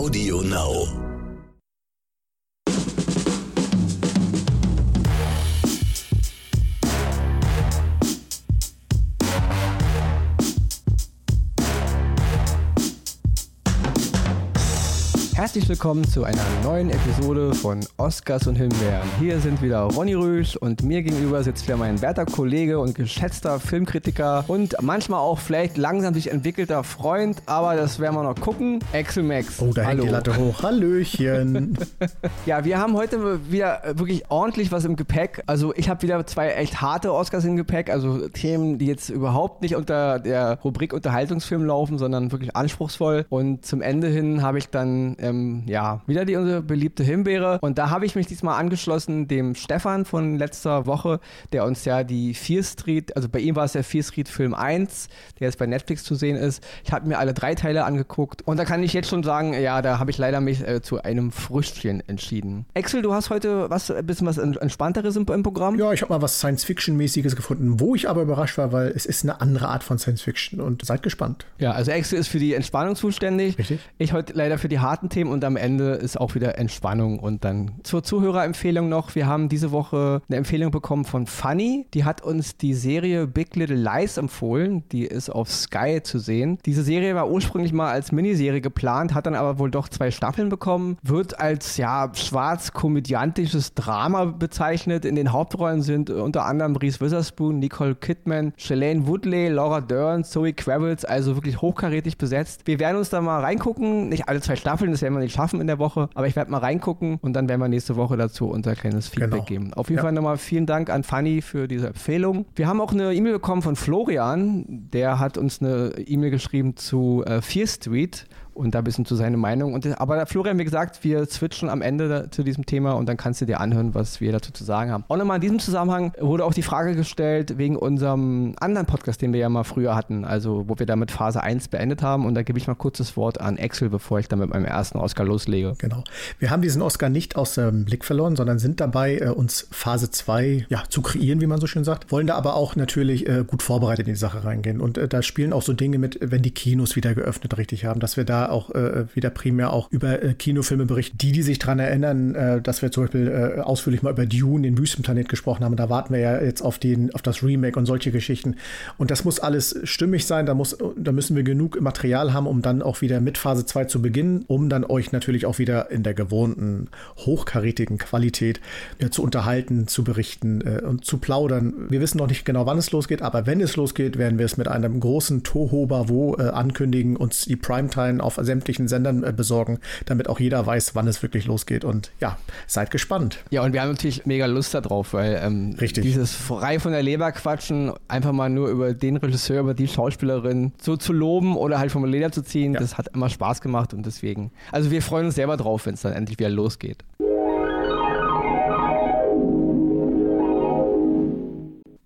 Audio Now. Herzlich willkommen zu einer neuen Episode von Oscars und Himbeeren. Hier sind wieder Ronny Rüsch und mir gegenüber sitzt wieder mein werter Kollege und geschätzter Filmkritiker und manchmal auch vielleicht langsam sich entwickelter Freund, aber das werden wir noch gucken. Axel Max. Oh, da hängt die Latte hoch. Hallöchen. ja, wir haben heute wieder wirklich ordentlich was im Gepäck. Also ich habe wieder zwei echt harte Oscars im Gepäck, also Themen, die jetzt überhaupt nicht unter der Rubrik Unterhaltungsfilm laufen, sondern wirklich anspruchsvoll. Und zum Ende hin habe ich dann ähm, ja, wieder die unsere beliebte Himbeere. Und da habe ich mich diesmal angeschlossen dem Stefan von letzter Woche, der uns ja die Fear Street, also bei ihm war es der Fear Street Film 1, der jetzt bei Netflix zu sehen ist. Ich habe mir alle drei Teile angeguckt und da kann ich jetzt schon sagen, ja, da habe ich leider mich äh, zu einem Früchtchen entschieden. Axel, du hast heute was, ein bisschen was entspannteres im, im Programm? Ja, ich habe mal was Science-Fiction-mäßiges gefunden, wo ich aber überrascht war, weil es ist eine andere Art von Science-Fiction und seid gespannt. Ja, also Axel ist für die Entspannung zuständig. Richtig. Ich heute leider für die harten Themen und am Ende ist auch wieder Entspannung. Und dann zur Zuhörerempfehlung noch. Wir haben diese Woche eine Empfehlung bekommen von Funny. Die hat uns die Serie Big Little Lies empfohlen. Die ist auf Sky zu sehen. Diese Serie war ursprünglich mal als Miniserie geplant, hat dann aber wohl doch zwei Staffeln bekommen. Wird als ja schwarz-komödiantisches Drama bezeichnet. In den Hauptrollen sind unter anderem Reese Witherspoon, Nicole Kidman, Shalane Woodley, Laura Dern, Zoe Kravitz, also wirklich hochkarätig besetzt. Wir werden uns da mal reingucken. Nicht alle zwei Staffeln, das werden wir nicht schaffen in der Woche. Aber ich werde mal reingucken und dann werden wir nächste Woche dazu unser kleines Feedback genau. geben. Auf jeden ja. Fall nochmal vielen Dank an Fanny für diese Empfehlung. Wir haben auch eine E-Mail bekommen von Florian. Der hat uns eine E-Mail geschrieben zu äh, Fear Street und da ein bisschen zu seiner Meinung. Und, aber Florian, wie gesagt, wir switchen am Ende da, zu diesem Thema und dann kannst du dir anhören, was wir dazu zu sagen haben. Auch nochmal in diesem Zusammenhang wurde auch die Frage gestellt wegen unserem anderen Podcast, den wir ja mal früher hatten, also wo wir damit Phase 1 beendet haben. Und da gebe ich mal kurz das Wort an Axel, bevor ich dann mit meinem ersten Oscar loslege. Genau. Wir haben diesen Oscar nicht aus dem Blick verloren, sondern sind dabei, äh, uns Phase 2 ja, zu kreieren, wie man so schön sagt. Wollen da aber auch natürlich äh, gut vorbereitet in die Sache reingehen. Und äh, da spielen auch so Dinge mit, wenn die Kinos wieder geöffnet richtig haben, dass wir da auch äh, wieder primär auch über äh, Kinofilme berichten. Die, die sich daran erinnern, äh, dass wir zum Beispiel äh, ausführlich mal über Dune, den Wüstenplanet gesprochen haben, da warten wir ja jetzt auf, den, auf das Remake und solche Geschichten. Und das muss alles stimmig sein, da, muss, da müssen wir genug Material haben, um dann auch wieder mit Phase 2 zu beginnen, um dann euch natürlich auch wieder in der gewohnten, hochkarätigen Qualität äh, zu unterhalten, zu berichten äh, und zu plaudern. Wir wissen noch nicht genau, wann es losgeht, aber wenn es losgeht, werden wir es mit einem großen Tohuwabo äh, ankündigen, uns die Primetime auf sämtlichen Sendern äh, besorgen, damit auch jeder weiß, wann es wirklich losgeht. Und ja, seid gespannt. Ja, und wir haben natürlich mega Lust darauf, weil ähm, Richtig. dieses frei von der Leber quatschen, einfach mal nur über den Regisseur, über die Schauspielerin so zu loben oder halt vom Leder zu ziehen, ja. das hat immer Spaß gemacht und deswegen. Also wir freuen uns selber drauf, wenn es dann endlich wieder losgeht.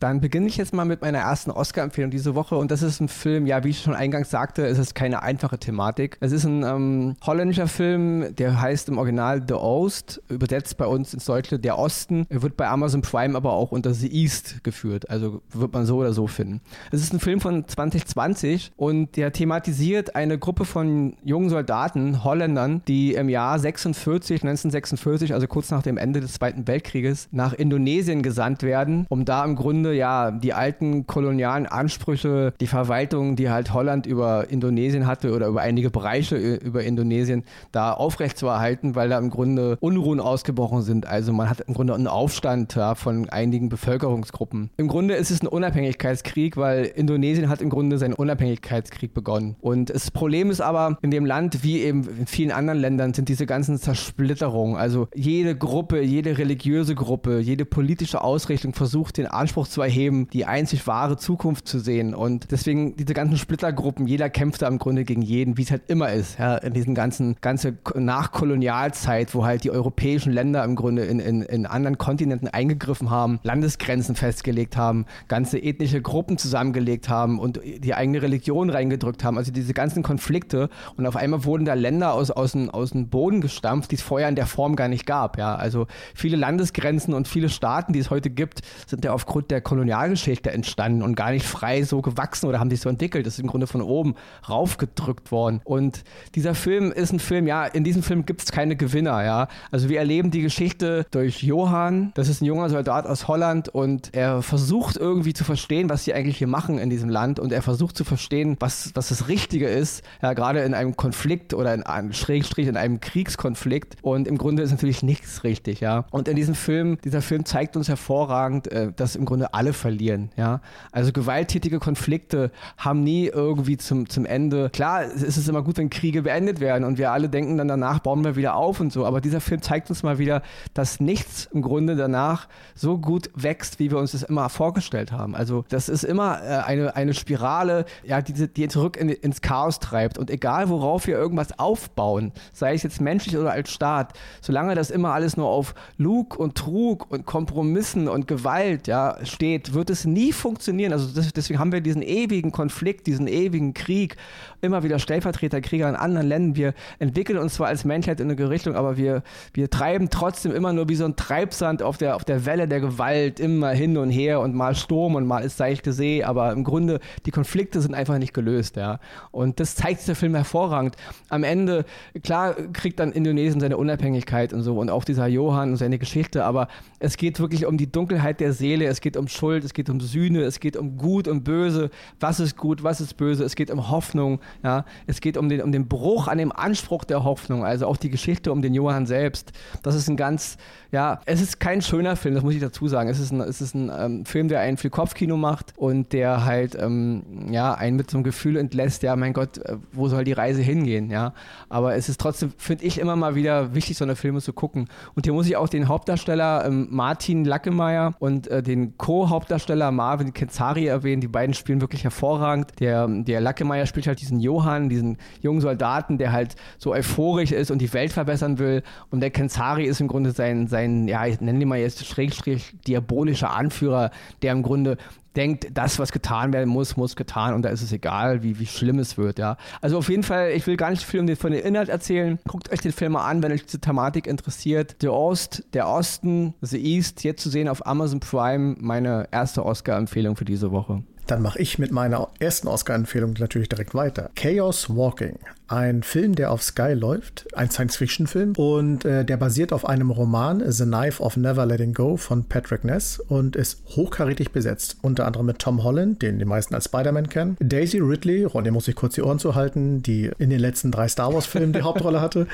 Dann beginne ich jetzt mal mit meiner ersten Oscar-Empfehlung diese Woche. Und das ist ein Film, ja, wie ich schon eingangs sagte, es ist keine einfache Thematik. Es ist ein ähm, holländischer Film, der heißt im Original The Ost, übersetzt bei uns ins Deutsche Der Osten. Er wird bei Amazon Prime aber auch unter The East geführt. Also wird man so oder so finden. Es ist ein Film von 2020 und der thematisiert eine Gruppe von jungen Soldaten, Holländern, die im Jahr 46, 1946, also kurz nach dem Ende des Zweiten Weltkrieges, nach Indonesien gesandt werden, um da im Grunde ja die alten kolonialen Ansprüche, die Verwaltung, die halt Holland über Indonesien hatte oder über einige Bereiche über Indonesien, da aufrechtzuerhalten, weil da im Grunde Unruhen ausgebrochen sind. Also man hat im Grunde einen Aufstand ja, von einigen Bevölkerungsgruppen. Im Grunde ist es ein Unabhängigkeitskrieg, weil Indonesien hat im Grunde seinen Unabhängigkeitskrieg begonnen. Und das Problem ist aber, in dem Land, wie eben in vielen anderen Ländern, sind diese ganzen Zersplitterungen. Also jede Gruppe, jede religiöse Gruppe, jede politische Ausrichtung versucht, den Anspruch zu erheben, die einzig wahre Zukunft zu sehen. Und deswegen diese ganzen Splittergruppen, jeder kämpft da im Grunde gegen jeden, wie es halt immer ist, ja, in diesen ganzen, ganze Nachkolonialzeit, wo halt die europäischen Länder im Grunde in, in, in anderen Kontinenten eingegriffen haben, Landesgrenzen festgelegt haben, ganze ethnische Gruppen zusammengelegt haben und die eigene Religion reingedrückt haben. Also diese ganzen Konflikte und auf einmal wurden da Länder aus, aus, dem, aus dem Boden gestampft, die es vorher in der Form gar nicht gab. Ja, also viele Landesgrenzen und viele Staaten, die es heute gibt, sind ja aufgrund der Kolonialgeschichte entstanden und gar nicht frei so gewachsen oder haben sich so entwickelt. Das ist im Grunde von oben raufgedrückt worden. Und dieser Film ist ein Film, ja, in diesem Film gibt es keine Gewinner, ja. Also wir erleben die Geschichte durch Johann. Das ist ein junger Soldat aus Holland und er versucht irgendwie zu verstehen, was sie eigentlich hier machen in diesem Land und er versucht zu verstehen, was, was das Richtige ist, ja, gerade in einem Konflikt oder in einem Schrägstrich in einem Kriegskonflikt und im Grunde ist natürlich nichts richtig, ja. Und in diesem Film, dieser Film zeigt uns hervorragend, äh, dass im Grunde alle verlieren, ja. Also gewalttätige Konflikte haben nie irgendwie zum, zum Ende, klar, es ist immer gut, wenn Kriege beendet werden und wir alle denken dann danach, bauen wir wieder auf und so, aber dieser Film zeigt uns mal wieder, dass nichts im Grunde danach so gut wächst, wie wir uns das immer vorgestellt haben. Also das ist immer äh, eine, eine Spirale, ja, die, die zurück in, ins Chaos treibt und egal worauf wir irgendwas aufbauen, sei es jetzt menschlich oder als Staat, solange das immer alles nur auf Lug und Trug und Kompromissen und Gewalt ja, steht, wird es nie funktionieren. Also das, deswegen haben wir diesen ewigen Konflikt, diesen ewigen Krieg, immer wieder Stellvertreterkrieger in anderen Ländern. Wir entwickeln uns zwar als Menschheit in eine Richtung, aber wir, wir treiben trotzdem immer nur wie so ein Treibsand auf der, auf der Welle der Gewalt immer hin und her und mal Sturm und mal ist seichte See, aber im Grunde die Konflikte sind einfach nicht gelöst, ja. Und das zeigt der Film hervorragend. Am Ende, klar, kriegt dann Indonesien seine Unabhängigkeit und so und auch dieser Johann und seine Geschichte, aber es geht wirklich um die Dunkelheit der Seele, es geht um Schuld, es geht um Sühne, es geht um Gut und Böse, was ist gut, was ist böse, es geht um Hoffnung, ja, es geht um den, um den Bruch an dem Anspruch der Hoffnung, also auch die Geschichte um den Johann selbst. Das ist ein ganz, ja, es ist kein schöner Film, das muss ich dazu sagen. Es ist ein, es ist ein ähm, Film, der einen viel Kopfkino macht und der halt, ähm, ja, einen mit so einem Gefühl entlässt, ja, mein Gott, äh, wo soll die Reise hingehen, ja. Aber es ist trotzdem, finde ich, immer mal wieder wichtig, so eine Filme zu gucken. Und hier muss ich auch den Hauptdarsteller ähm, Martin Lackemeyer und äh, den Co-Hauptdarsteller Marvin Kenzari erwähnen. Die beiden spielen wirklich hervorragend. Der, der Lackemeyer spielt halt diesen Johann, diesen jungen Soldaten, der halt so euphorisch ist und die Welt verbessern will. Und der Kenzari ist im Grunde sein, sein ja, ich nenne ihn mal jetzt Schrägstrich diabolischer Anführer, der im Grunde denkt, das, was getan werden muss, muss getan und da ist es egal, wie, wie schlimm es wird, ja. Also auf jeden Fall, ich will gar nicht viel um den, von dem Inhalt erzählen. Guckt euch den Film mal an, wenn euch diese Thematik interessiert. Der Ost, der Osten, The East, jetzt zu sehen auf Amazon Prime, meine erste Oscar-Empfehlung für diese Woche. Dann mache ich mit meiner ersten Oscar-Empfehlung natürlich direkt weiter. Chaos Walking ein Film, der auf Sky läuft, ein Science-Fiction-Film und äh, der basiert auf einem Roman The Knife of Never Letting Go von Patrick Ness und ist hochkarätig besetzt. Unter anderem mit Tom Holland, den die meisten als Spider-Man kennen, Daisy Ridley, Ronny muss ich kurz die Ohren zu halten, die in den letzten drei Star Wars-Filmen die Hauptrolle hatte,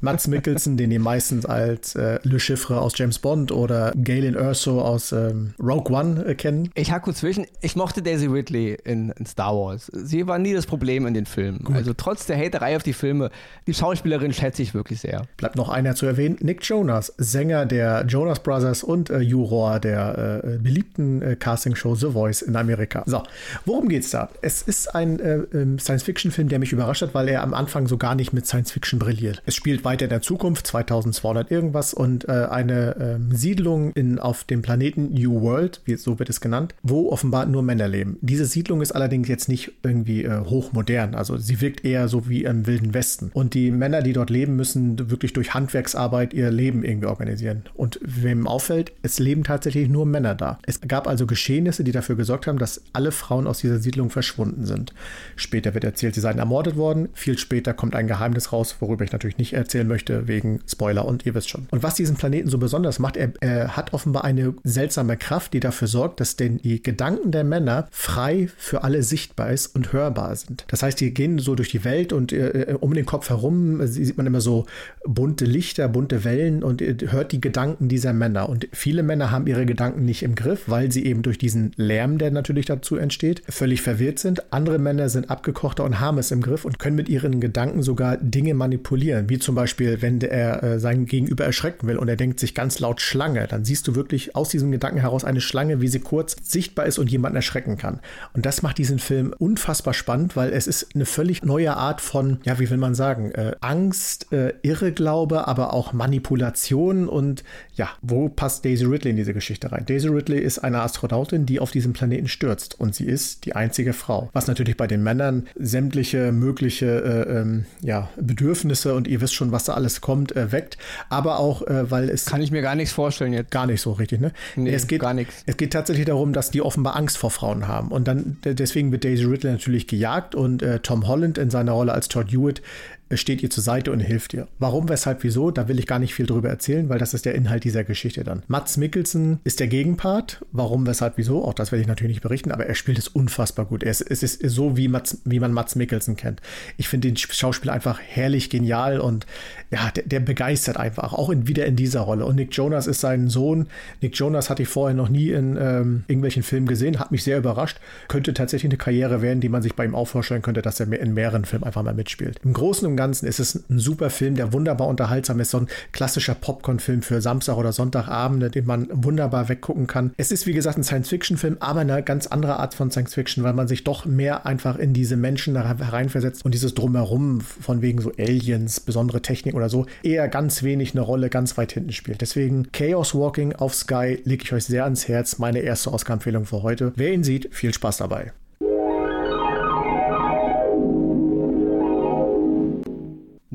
Mats Mikkelsen, den die meistens als äh, Le Chiffre aus James Bond oder Galen Erso aus ähm, Rogue One äh, kennen. Ich hake kurz zwischen, ich mochte Daisy Ridley in, in, Star Wars. Sie war nie das Problem in den Filmen. Gut. Also trotz der Hater Reihe auf die Filme. Die Schauspielerin schätze ich wirklich sehr. Bleibt noch einer zu erwähnen. Nick Jonas, Sänger der Jonas Brothers und äh, Juror der äh, beliebten äh, Castingshow The Voice in Amerika. So, worum geht's da? Es ist ein äh, ähm, Science-Fiction-Film, der mich überrascht hat, weil er am Anfang so gar nicht mit Science-Fiction brilliert. Es spielt weiter in der Zukunft, 2200 irgendwas und äh, eine ähm, Siedlung in, auf dem Planeten New World, wie, so wird es genannt, wo offenbar nur Männer leben. Diese Siedlung ist allerdings jetzt nicht irgendwie äh, hochmodern. Also sie wirkt eher so wie im Wilden Westen. Und die Männer, die dort leben, müssen wirklich durch Handwerksarbeit ihr Leben irgendwie organisieren. Und wem auffällt, es leben tatsächlich nur Männer da. Es gab also Geschehnisse, die dafür gesorgt haben, dass alle Frauen aus dieser Siedlung verschwunden sind. Später wird erzählt, sie seien ermordet worden. Viel später kommt ein Geheimnis raus, worüber ich natürlich nicht erzählen möchte, wegen Spoiler und ihr wisst schon. Und was diesen Planeten so besonders macht, er, er hat offenbar eine seltsame Kraft, die dafür sorgt, dass denn die Gedanken der Männer frei für alle sichtbar ist und hörbar sind. Das heißt, die gehen so durch die Welt und äh, um den Kopf herum sieht man immer so bunte Lichter, bunte Wellen und hört die Gedanken dieser Männer. Und viele Männer haben ihre Gedanken nicht im Griff, weil sie eben durch diesen Lärm, der natürlich dazu entsteht, völlig verwirrt sind. Andere Männer sind abgekochter und haben es im Griff und können mit ihren Gedanken sogar Dinge manipulieren. Wie zum Beispiel, wenn er äh, seinen Gegenüber erschrecken will und er denkt sich ganz laut Schlange, dann siehst du wirklich aus diesem Gedanken heraus eine Schlange, wie sie kurz sichtbar ist und jemanden erschrecken kann. Und das macht diesen Film unfassbar spannend, weil es ist eine völlig neue Art von, ja, wie will man sagen, äh, Angst, äh, Irrglaube, aber auch Manipulation und ja, wo passt Daisy Ridley in diese Geschichte rein? Daisy Ridley ist eine Astronautin, die auf diesem Planeten stürzt und sie ist die einzige Frau. Was natürlich bei den Männern sämtliche mögliche äh, ähm, ja, Bedürfnisse und ihr wisst schon, was da alles kommt, äh, weckt, aber auch, äh, weil es. Kann ich mir gar nichts vorstellen jetzt. Gar nicht so richtig, ne? Nee, es geht, gar nichts. Es geht tatsächlich darum, dass die offenbar Angst vor Frauen haben. Und dann deswegen wird Daisy Ridley natürlich gejagt und äh, Tom Holland in seiner Rolle als Todd Hewitt steht ihr zur Seite und hilft ihr. Warum, weshalb, wieso, da will ich gar nicht viel drüber erzählen, weil das ist der Inhalt dieser Geschichte dann. Mats Mikkelsen ist der Gegenpart. Warum, weshalb, wieso, auch das werde ich natürlich nicht berichten, aber er spielt es unfassbar gut. Er es ist so, wie, Mats, wie man Mats Mikkelsen kennt. Ich finde den Schauspieler einfach herrlich genial und ja, der, der, begeistert einfach, auch in, wieder in dieser Rolle. Und Nick Jonas ist sein Sohn. Nick Jonas hatte ich vorher noch nie in ähm, irgendwelchen Filmen gesehen, hat mich sehr überrascht. Könnte tatsächlich eine Karriere werden, die man sich bei ihm auch vorstellen könnte, dass er in mehreren Filmen einfach mal mitspielt. Im Großen und Ganzen ist es ein super Film, der wunderbar unterhaltsam ist. So ein klassischer Popcorn-Film für Samstag oder Sonntagabende, den man wunderbar weggucken kann. Es ist, wie gesagt, ein Science-Fiction-Film, aber eine ganz andere Art von Science-Fiction, weil man sich doch mehr einfach in diese Menschen hereinversetzt und dieses Drumherum von wegen so Aliens, besondere Technik oder so, eher ganz wenig eine Rolle ganz weit hinten spielt. Deswegen Chaos Walking auf Sky lege ich euch sehr ans Herz. Meine erste Oscar-Empfehlung für heute. Wer ihn sieht, viel Spaß dabei.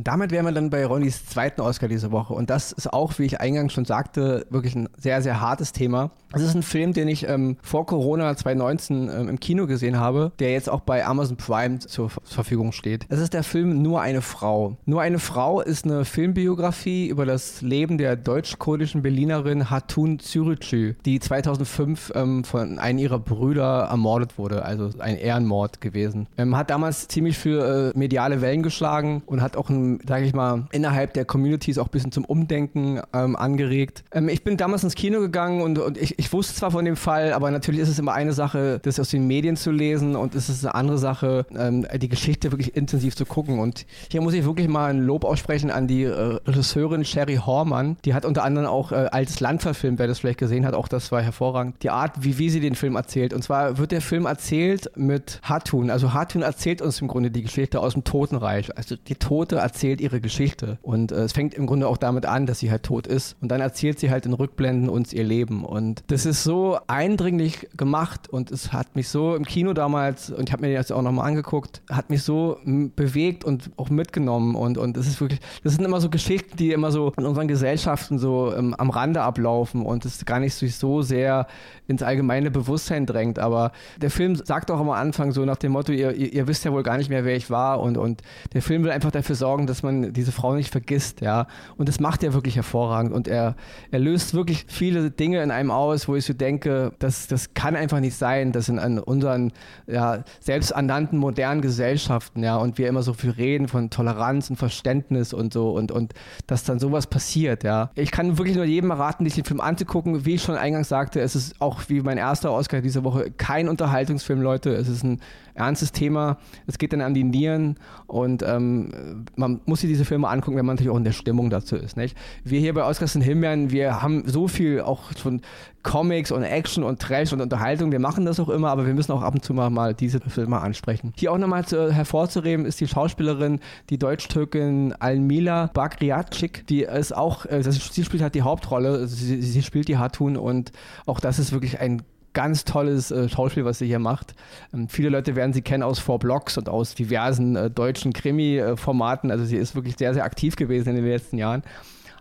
Damit wären wir dann bei Ronnys zweiten Oscar diese Woche. Und das ist auch, wie ich eingangs schon sagte, wirklich ein sehr, sehr hartes Thema. Es ist ein Film, den ich ähm, vor Corona 2019 ähm, im Kino gesehen habe, der jetzt auch bei Amazon Prime zur Verfügung steht. Es ist der Film Nur eine Frau. Nur eine Frau ist eine Filmbiografie über das Leben der deutsch-kurdischen Berlinerin Hatun Zürücü, die 2005 ähm, von einem ihrer Brüder ermordet wurde. Also ein Ehrenmord gewesen. Ähm, hat damals ziemlich für äh, mediale Wellen geschlagen und hat auch ein sage ich mal, innerhalb der Communities auch ein bisschen zum Umdenken ähm, angeregt. Ähm, ich bin damals ins Kino gegangen und, und ich, ich wusste zwar von dem Fall, aber natürlich ist es immer eine Sache, das aus den Medien zu lesen und es ist eine andere Sache, ähm, die Geschichte wirklich intensiv zu gucken. Und hier muss ich wirklich mal ein Lob aussprechen an die äh, Regisseurin Sherry Hormann. Die hat unter anderem auch äh, Altes Land verfilmt, wer das vielleicht gesehen hat, auch das war hervorragend. Die Art, wie, wie sie den Film erzählt. Und zwar wird der Film erzählt mit Hatun. Also Hatun erzählt uns im Grunde die Geschichte aus dem Totenreich. Also die Tote erzählt erzählt ihre Geschichte. Und äh, es fängt im Grunde auch damit an, dass sie halt tot ist. Und dann erzählt sie halt in Rückblenden uns ihr Leben. Und das ist so eindringlich gemacht und es hat mich so im Kino damals, und ich habe mir das auch nochmal angeguckt, hat mich so bewegt und auch mitgenommen. Und, und das ist wirklich, das sind immer so Geschichten, die immer so in unseren Gesellschaften so ähm, am Rande ablaufen und es gar nicht so sehr ins allgemeine Bewusstsein drängt. Aber der Film sagt auch am Anfang so nach dem Motto, ihr, ihr, ihr wisst ja wohl gar nicht mehr, wer ich war. Und, und der Film will einfach dafür sorgen, dass man diese Frau nicht vergisst, ja. Und das macht er wirklich hervorragend und er, er löst wirklich viele Dinge in einem aus, wo ich so denke, das, das kann einfach nicht sein, dass in, in unseren ja, selbsternannten modernen Gesellschaften, ja, und wir immer so viel reden von Toleranz und Verständnis und so und, und dass dann sowas passiert, ja. Ich kann wirklich nur jedem raten, sich den Film anzugucken. Wie ich schon eingangs sagte, es ist auch wie mein erster Oscar diese Woche kein Unterhaltungsfilm, Leute. Es ist ein ernstes Thema. Es geht dann an die Nieren und ähm, man muss sich diese Filme angucken, wenn man natürlich auch in der Stimmung dazu ist. Nicht? Wir hier bei Oscars und Himbeeren, wir haben so viel auch von Comics und Action und Trash und Unterhaltung. Wir machen das auch immer, aber wir müssen auch ab und zu mal, mal diese Filme ansprechen. Hier auch nochmal zu, hervorzuheben ist die Schauspielerin, die Deutsch-Türkin Almila Bagriatschik, die ist auch, äh, sie spielt halt die Hauptrolle, sie, sie spielt die Hatun und auch das ist wirklich ein ganz tolles äh, Schauspiel, was sie hier macht. Ähm, viele Leute werden sie kennen aus Four Blocks und aus diversen äh, deutschen Krimi-Formaten. Also sie ist wirklich sehr, sehr aktiv gewesen in den letzten Jahren.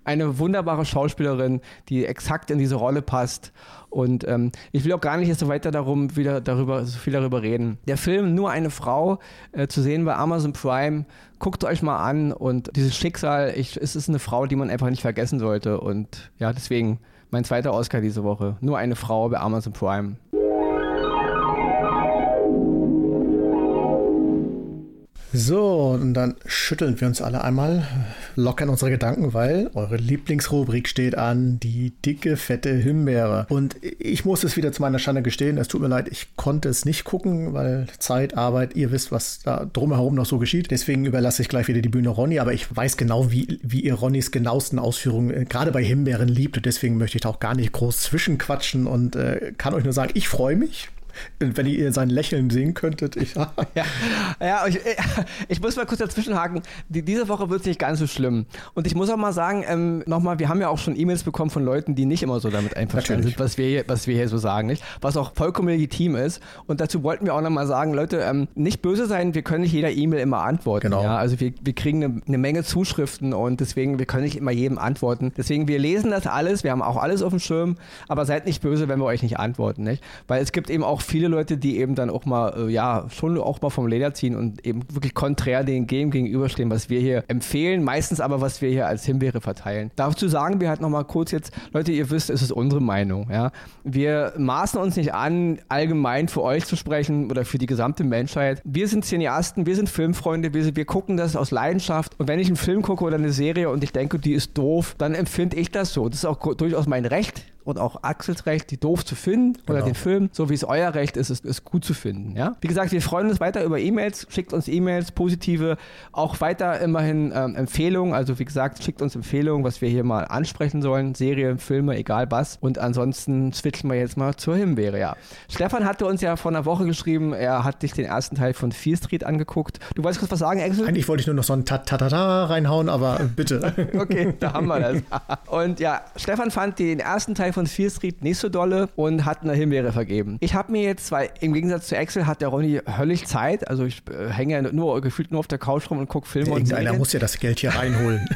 Eine wunderbare Schauspielerin, die exakt in diese Rolle passt. Und ähm, ich will auch gar nicht so weiter darum wieder darüber so viel darüber reden. Der Film Nur eine Frau äh, zu sehen bei Amazon Prime. Guckt euch mal an und dieses Schicksal, ich, es ist eine Frau, die man einfach nicht vergessen sollte. Und ja, deswegen mein zweiter Oscar diese Woche. Nur eine Frau bei Amazon Prime. So, und dann schütteln wir uns alle einmal, lockern unsere Gedanken, weil eure Lieblingsrubrik steht an, die dicke, fette Himbeere. Und ich muss es wieder zu meiner Schande gestehen, es tut mir leid, ich konnte es nicht gucken, weil Zeit, Arbeit, ihr wisst, was da drumherum noch so geschieht. Deswegen überlasse ich gleich wieder die Bühne Ronny, aber ich weiß genau, wie, wie ihr Ronnys genauesten Ausführungen äh, gerade bei Himbeeren liebt und deswegen möchte ich da auch gar nicht groß zwischenquatschen und äh, kann euch nur sagen, ich freue mich Wenn ihr sein Lächeln sehen könntet. Ich, ja, ja ich, ich, muss mal kurz dazwischenhaken. Die, diese Woche wird es nicht ganz so schlimm. Und ich muss auch mal sagen, ähm, nochmal, wir haben ja auch schon E-Mails bekommen von Leuten, die nicht immer so damit einverstanden sind, was wir, hier, was wir hier so sagen, nicht? Was auch vollkommen legitim ist. Und dazu wollten wir auch nochmal sagen, Leute, ähm, nicht böse sein, wir können nicht jeder E-Mail immer antworten. Genau. Ja? Also wir, wir kriegen eine, eine Menge Zuschriften und deswegen, wir können nicht immer jedem antworten. Deswegen, wir lesen das alles, wir haben auch alles auf dem Schirm, aber seid nicht böse, wenn wir euch nicht antworten, nicht? Weil es gibt eben auch viele Leute, die eben dann auch mal, äh, ja, schon auch mal vom Leder ziehen und eben wirklich konträr den Game gegenüberstehen, was wir hier empfehlen, meistens aber, was wir hier als Himbeere verteilen. Dazu sagen wir halt nochmal kurz jetzt, Leute, ihr wisst, es ist unsere Meinung, ja. Wir maßen uns nicht an, allgemein für euch zu sprechen oder für die gesamte Menschheit. Wir sind Cineasten, wir sind Filmfreunde, wir, wir gucken das aus Leidenschaft und wenn ich einen Film gucke oder eine Serie und ich denke, die ist doof, dann empfinde ich das so. Das ist auch durchaus mein Recht und auch Axels Recht, die doof zu finden genau. oder den Film, so wie es euer Recht ist, ist, ist gut zu finden. Ja? Wie gesagt, wir freuen uns weiter über E-Mails, schickt uns E-Mails, positive, auch weiter immerhin ähm, Empfehlungen. Also wie gesagt, schickt uns Empfehlungen, was wir hier mal ansprechen sollen, Serien, Filme, egal was. Und ansonsten switchen wir jetzt mal zur Himbeere. Ja. Stefan hatte uns ja vor einer Woche geschrieben, er hat sich den ersten Teil von Fear Street angeguckt. Du wolltest kurz was sagen, Axel? Eigentlich wollte ich nur noch so ein Ta-Ta-Ta reinhauen, aber bitte. okay, da haben wir das. Und ja, Stefan fand den ersten Teil von von Fear Street nicht so dolle und hat eine Himbeere vergeben. Ich habe mir jetzt, weil im Gegensatz zu Excel hat der Ronny höllisch Zeit, also ich äh, hänge ja nur gefühlt nur auf der Couch rum und gucke Filme ja, und muss ja das Geld hier reinholen.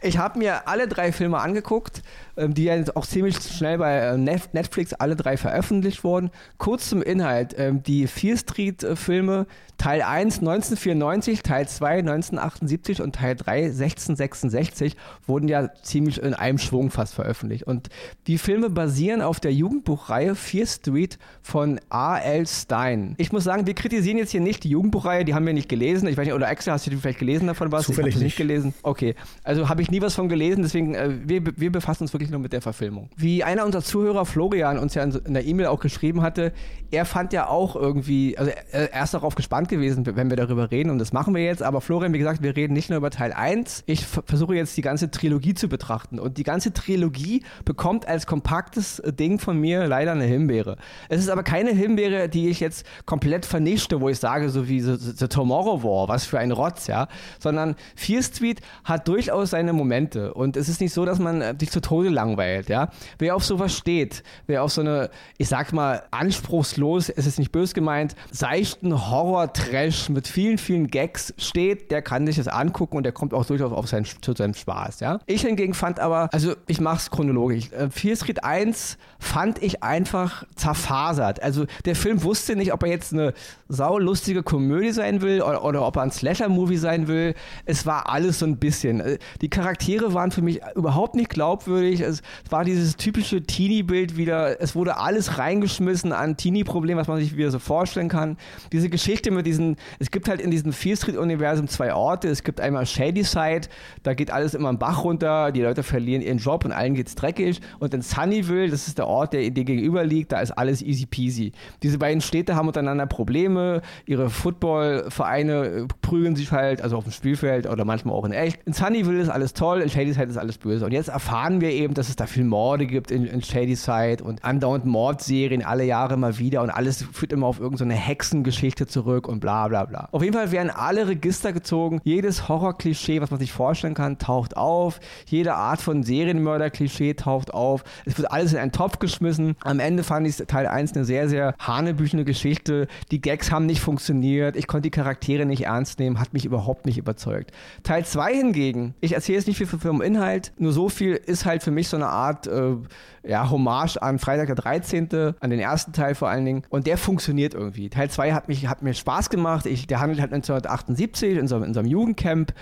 ich habe mir alle drei Filme angeguckt, die ja auch ziemlich schnell bei äh, Netflix alle drei veröffentlicht wurden. Kurz zum Inhalt, ähm, die Fear Street äh, Filme Teil 1 1994, Teil 2 1978 und Teil 3 1666 wurden ja ziemlich in einem Schwung fast veröffentlicht. Und die Filme basieren auf der Jugendbuchreihe Fear Street von A.L. Stein. Ich muss sagen, wir kritisieren jetzt hier nicht die Jugendbuchreihe, die haben wir nicht gelesen. Ich weiß nicht, oder Axel, hast du vielleicht gelesen davon was? Zufällig ich nicht. gelesen. Okay, also habe ich nie was von gelesen, deswegen äh, wir, wir befassen uns wirklich nur mit der Verfilmung. Wie einer unserer Zuhörer, Florian, uns ja in der E-Mail auch geschrieben hatte, er fand ja auch irgendwie, also er ist darauf gespannt gewesen, wenn wir darüber reden und das machen wir jetzt. Aber Florian, wie gesagt, wir reden nicht nur über Teil 1. Ich versuche jetzt die ganze Trilogie zu betrachten und die ganze Trilogie bekommt als kompaktes Ding von mir leider eine Himbeere. Es ist aber keine Himbeere, die ich jetzt komplett vernichte, wo ich sage, so wie The, The Tomorrow War, was für ein Rotz, ja. Sondern Fear Street hat durchaus seine Momente und es ist nicht so, dass man äh, sich zu Tode langweilt, ja. Wer auf sowas steht, wer auf so eine, ich sag mal, anspruchslos, es ist nicht bös gemeint, seichten Horror Trash mit vielen, vielen Gags steht, der kann sich das angucken und der kommt auch durchaus auf seinen, zu seinem Spaß, ja. Ich hingegen fand aber, also ich mach's chronologisch. Äh, Fear Street 1 fand ich einfach zerfasert. Also der Film wusste nicht, ob er jetzt eine saulustige Komödie sein will oder, oder ob er ein Slasher-Movie sein will. Es war alles so ein bisschen. Äh, die Charaktere waren für mich überhaupt nicht glaubwürdig. Es war dieses typische Teenie-Bild wieder. Es wurde alles reingeschmissen an Teenie-Problemen, was man sich wieder so vorstellen kann. Diese Geschichte mit diesen, es gibt halt in diesem Fear Street-Universum zwei Orte. Es gibt einmal Shady Side, da geht alles immer im Bach runter, die Leute verlieren ihren Job und allen geht's dreckig. Und in Sunnyville, das ist der Ort, der dir gegenüber liegt, da ist alles easy peasy. Diese beiden Städte haben untereinander Probleme, ihre Footballvereine äh, prügeln sich halt, also auf dem Spielfeld oder manchmal auch in echt. In Sunnyville ist alles toll, in Shady Side ist alles böse. Und jetzt erfahren wir eben, dass es da viel Morde gibt in, in Shady Side und andauernd Mordserien alle Jahre mal wieder und alles führt immer auf irgendeine so Hexengeschichte zurück und bla bla bla. Auf jeden Fall werden alle Register gezogen. Jedes Horror-Klischee, was man sich vorstellen kann, taucht auf. Jede Art von Serienmörder-Klischee taucht auf. Es wird alles in einen Topf geschmissen. Am Ende fand ich Teil 1 eine sehr, sehr hanebüchene Geschichte. Die Gags haben nicht funktioniert. Ich konnte die Charaktere nicht ernst nehmen. Hat mich überhaupt nicht überzeugt. Teil 2 hingegen, ich erzähle jetzt nicht viel vom Inhalt, nur so viel ist halt für mich so eine Art äh, ja, Hommage an Freitag der 13., an den ersten Teil vor allen Dingen. Und der funktioniert irgendwie. Teil 2 hat, hat mir Spaß gemacht. Ich, der handelt halt 1978 in so, in so einem Jugendcamp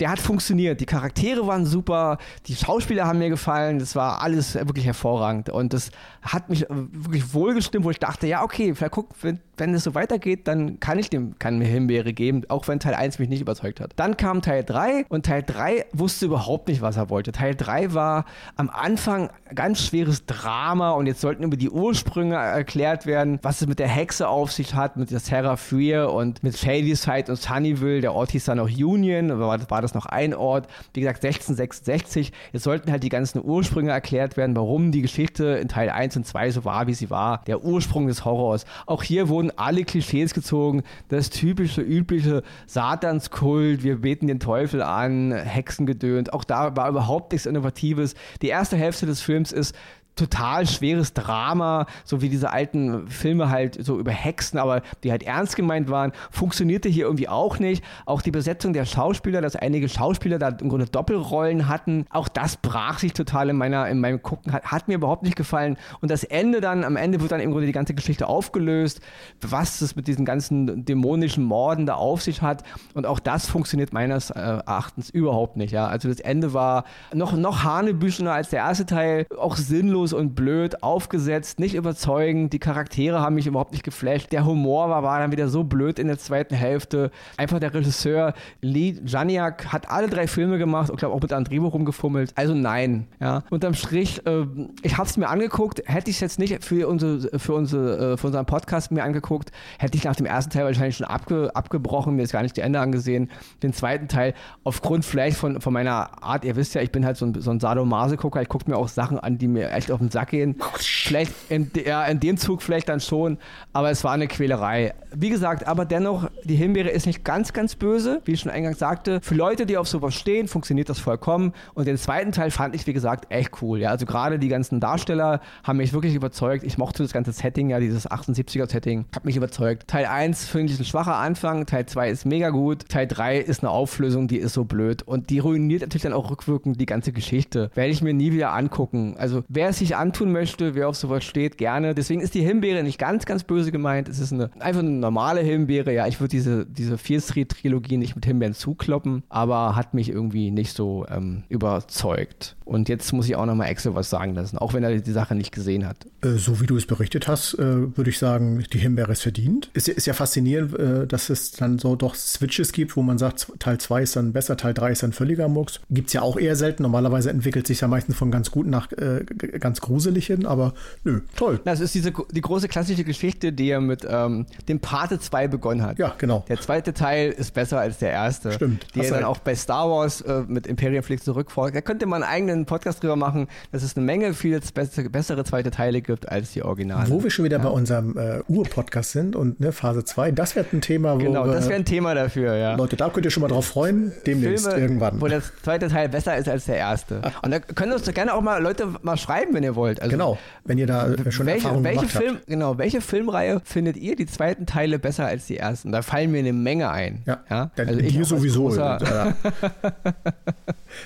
der hat funktioniert. Die Charaktere waren super, die Schauspieler haben mir gefallen, das war alles wirklich hervorragend und das hat mich wirklich wohlgestimmt, wo ich dachte, ja, okay, vielleicht guck, wenn es so weitergeht, dann kann ich dem keine Himbeere geben, auch wenn Teil 1 mich nicht überzeugt hat. Dann kam Teil 3 und Teil 3 wusste überhaupt nicht, was er wollte. Teil 3 war am Anfang ganz schweres Drama und jetzt sollten über die Ursprünge erklärt werden, was es mit der Hexe auf sich hat, mit der Sarah Freer und mit Shadyside und Sunnyville. Der Ort hieß dann noch Union, war, war das noch ein Ort. Wie gesagt, 1666. Jetzt sollten halt die ganzen Ursprünge erklärt werden, warum die Geschichte in Teil 1 und 2 so war, wie sie war. Der Ursprung des Horrors. Auch hier wurden alle Klischees gezogen. Das typische, übliche Satanskult, wir beten den Teufel an, Hexengedönt. Auch da war überhaupt nichts Innovatives. Die erste Hälfte des Films ist total schweres Drama, so wie diese alten Filme halt so über Hexen, aber die halt ernst gemeint waren, funktionierte hier irgendwie auch nicht. Auch die Besetzung der Schauspieler, dass einige Schauspieler da im Grunde Doppelrollen hatten, auch das brach sich total in meiner, in meinem Gucken, hat, hat mir überhaupt nicht gefallen. Und das Ende dann, am Ende wird dann im Grunde die ganze Geschichte aufgelöst, was es mit diesen ganzen dämonischen Morden da auf sich hat. Und auch das funktioniert meines äh, Erachtens überhaupt nicht. Ja. Also das Ende war noch, noch hanebüchener als der erste Teil, auch sinnlos sinnlos und blöd aufgesetzt, nicht überzeugend. Die Charaktere haben mich überhaupt nicht geflasht. Der Humor war, war dann wieder so blöd in der zweiten Hälfte. Einfach der Regisseur Lee Janiak hat alle drei Filme gemacht und glaube auch mit Andrivo rumgefummelt. Also nein. Ja. Unterm Strich, äh, ich habe es mir angeguckt. Hätte ich es jetzt nicht für, unsere, für, unsere, äh, für unseren Podcast mir angeguckt, hätte ich nach dem ersten Teil wahrscheinlich schon abge, abgebrochen, mir ist gar nicht die Ende angesehen. Den zweiten Teil, aufgrund vielleicht von, von meiner Art, ihr wisst ja, ich bin halt so ein, so ein Sadomaso-Gucker, ich gucke mir auch Sachen an, die mir echt auf den Sack gehen. Vielleicht in, ja, in dem Zug vielleicht dann schon, aber es war eine Quälerei. Wie gesagt, aber dennoch, die Himbeere ist nicht ganz, ganz böse, wie ich schon eingangs sagte. Für Leute, die auf sowas stehen, funktioniert das vollkommen. Und den zweiten Teil fand ich, wie gesagt, echt cool. Ja, also gerade die ganzen Darsteller haben mich wirklich überzeugt. Ich mochte das ganze Setting, ja, dieses 78er-Setting, hat mich überzeugt. Teil 1 finde ich ein schwacher Anfang, Teil 2 ist mega gut, Teil 3 ist eine Auflösung, die ist so blöd. Und die ruiniert natürlich dann auch rückwirkend die ganze Geschichte. Werde ich mir nie wieder angucken. Also, wer es sich antun möchte, wer auf sowas steht, gerne. Deswegen ist die Himbeere nicht ganz, ganz böse gemeint. Es ist eine, einfach eine normale Himbeere. Ja, ich würde diese, diese Fear Street Trilogie nicht mit Himbeeren zukloppen, aber hat mich irgendwie nicht so ähm, überzeugt. Und jetzt muss ich auch nochmal Axel was sagen lassen, auch wenn er die Sache nicht gesehen hat. Äh, so wie du es berichtet hast, äh, würde ich sagen, die Himbeere ist verdient. Ist, ist ja faszinierend, äh, dass es dann so doch Switches gibt, wo man sagt, Teil 2 ist dann besser, Teil 3 ist dann völliger Murks. Gibt es ja auch eher selten. Normalerweise entwickelt sich ja meistens von ganz gut nach äh, ganz gruselig hin, aber nö, toll. Das ist diese, die große klassische Geschichte, die ja mit ähm, dem Pate 2 begonnen hat. Ja, genau. Der zweite Teil ist besser als der erste. Stimmt. Die ja dann auch bei Star Wars äh, mit Imperium fliegt zurückfolgt. Da könnte man einen eigenen Podcast drüber machen, dass es eine Menge viel bessere, zweite Teile gibt als die Originale. Wo wir schon wieder ja. bei unserem äh, Ur-Podcast sind und ne, Phase 2, das wäre ein Thema, wo. Genau, das wäre ein Thema dafür, ja. Leute, da könnt ihr schon mal drauf freuen, demnächst Filme, irgendwann. Wo der zweite Teil besser ist als der erste. Und da können uns gerne auch mal Leute mal schreiben, wenn ihr wollt. Also, genau, wenn ihr da schon welche, Erfahrungen welche gemacht Film, habt. Genau, welche Filmreihe findet ihr die zweiten Teile besser als die ersten? Da fallen mir eine Menge ein. Ja, ja? Also dir sowieso. Ja.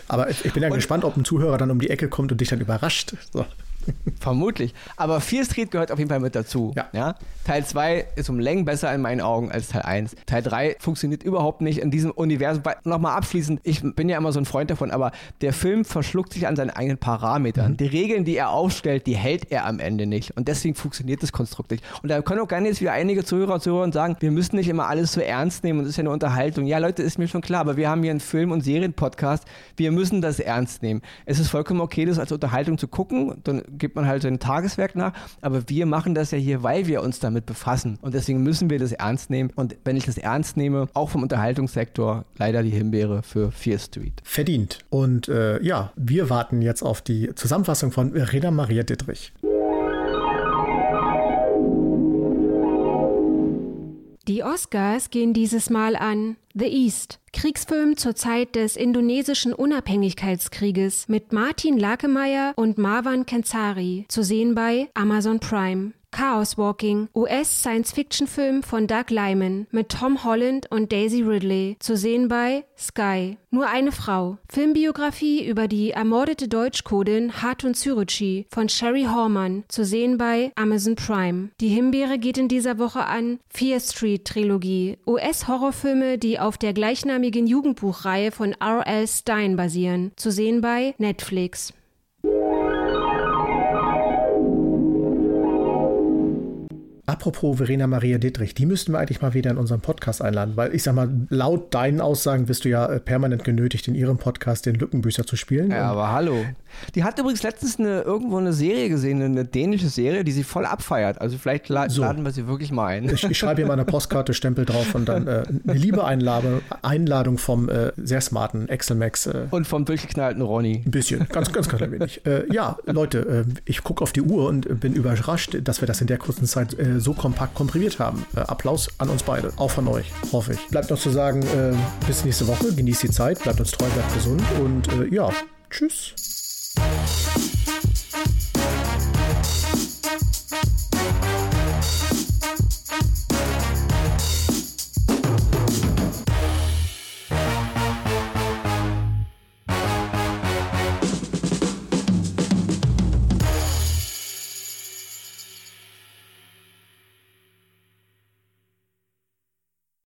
Aber ich, ich bin ja und, gespannt, ob ein Zuhörer dann um die Ecke kommt und dich dann überrascht. So. Vermutlich. Aber Fear Street gehört auf jeden Fall mit dazu. Ja. ja? Teil 2 ist um Längen besser in meinen Augen als Teil 1. Teil 3 funktioniert überhaupt nicht in diesem Universum. Nochmal abschließend, ich bin ja immer so ein Freund davon, aber der Film verschluckt sich an seinen eigenen Parametern. Mhm. Die Regeln, die er aufstellt, die hält er am Ende nicht. Und deswegen funktioniert das Konstrukt nicht. Und da können auch gerne jetzt wieder einige Zuhörer und Zuhörer sagen, wir müssen nicht immer alles so ernst nehmen und es ist ja eine Unterhaltung. Ja, Leute, ist mir schon klar, aber wir haben hier einen Film- und Serienpodcast. Wir müssen das ernst nehmen. Es ist vollkommen okay, das als Unterhaltung zu gucken. Dann gibt man halt sein Tageswerk nach, aber wir machen das ja hier, weil wir uns damit befassen und deswegen müssen wir das ernst nehmen und wenn ich das ernst nehme, auch vom Unterhaltungssektor, leider die Himbeere für Fear Street. Verdient. Und äh, ja, wir warten jetzt auf die Zusammenfassung von Reda Maria Dittrich. Die Oscars gehen dieses Mal an The East, Kriegsfilm zur Zeit des indonesischen Unabhängigkeitskrieges mit Martin Lakemeyer und Marwan Kenzari, zu sehen bei Amazon Prime. Chaos Walking, US-Science-Fiction-Film von Doug Lyman mit Tom Holland und Daisy Ridley, zu sehen bei Sky. Nur eine Frau. Filmbiografie über die ermordete Deutschkodin Hatun Cyrucci von Sherry Horman, zu sehen bei Amazon Prime. Die Himbeere geht in dieser Woche an Fear Street Trilogie, US-Horrorfilme, die auf der gleichnamigen Jugendbuchreihe von R.L. Stein basieren, zu sehen bei Netflix. Apropos Verena Maria Dittrich, die müssten wir eigentlich mal wieder in unseren Podcast einladen, weil ich sag mal, laut deinen Aussagen wirst du ja äh, permanent genötigt, in ihrem Podcast den Lückenbüßer zu spielen. Ja, aber hallo. Die hat übrigens letztens eine, irgendwo eine Serie gesehen, eine dänische Serie, die sie voll abfeiert. Also vielleicht la so. laden wir sie wirklich mal ein. Ich, ich schreibe hier mal eine Postkarte, Stempel drauf und dann äh, eine liebe Einladung, Einladung vom äh, sehr smarten Excelmax. Äh, und vom durchgeknallten Ronny. Ein bisschen, ganz, ganz klein wenig. Äh, ja, Leute, äh, ich gucke auf die Uhr und bin überrascht, dass wir das in der kurzen Zeit äh, so kompakt komprimiert haben. Applaus an uns beide, auch von euch, hoffe ich. Bleibt noch zu sagen, bis nächste Woche, genießt die Zeit, bleibt uns treu, bleibt gesund und ja, tschüss.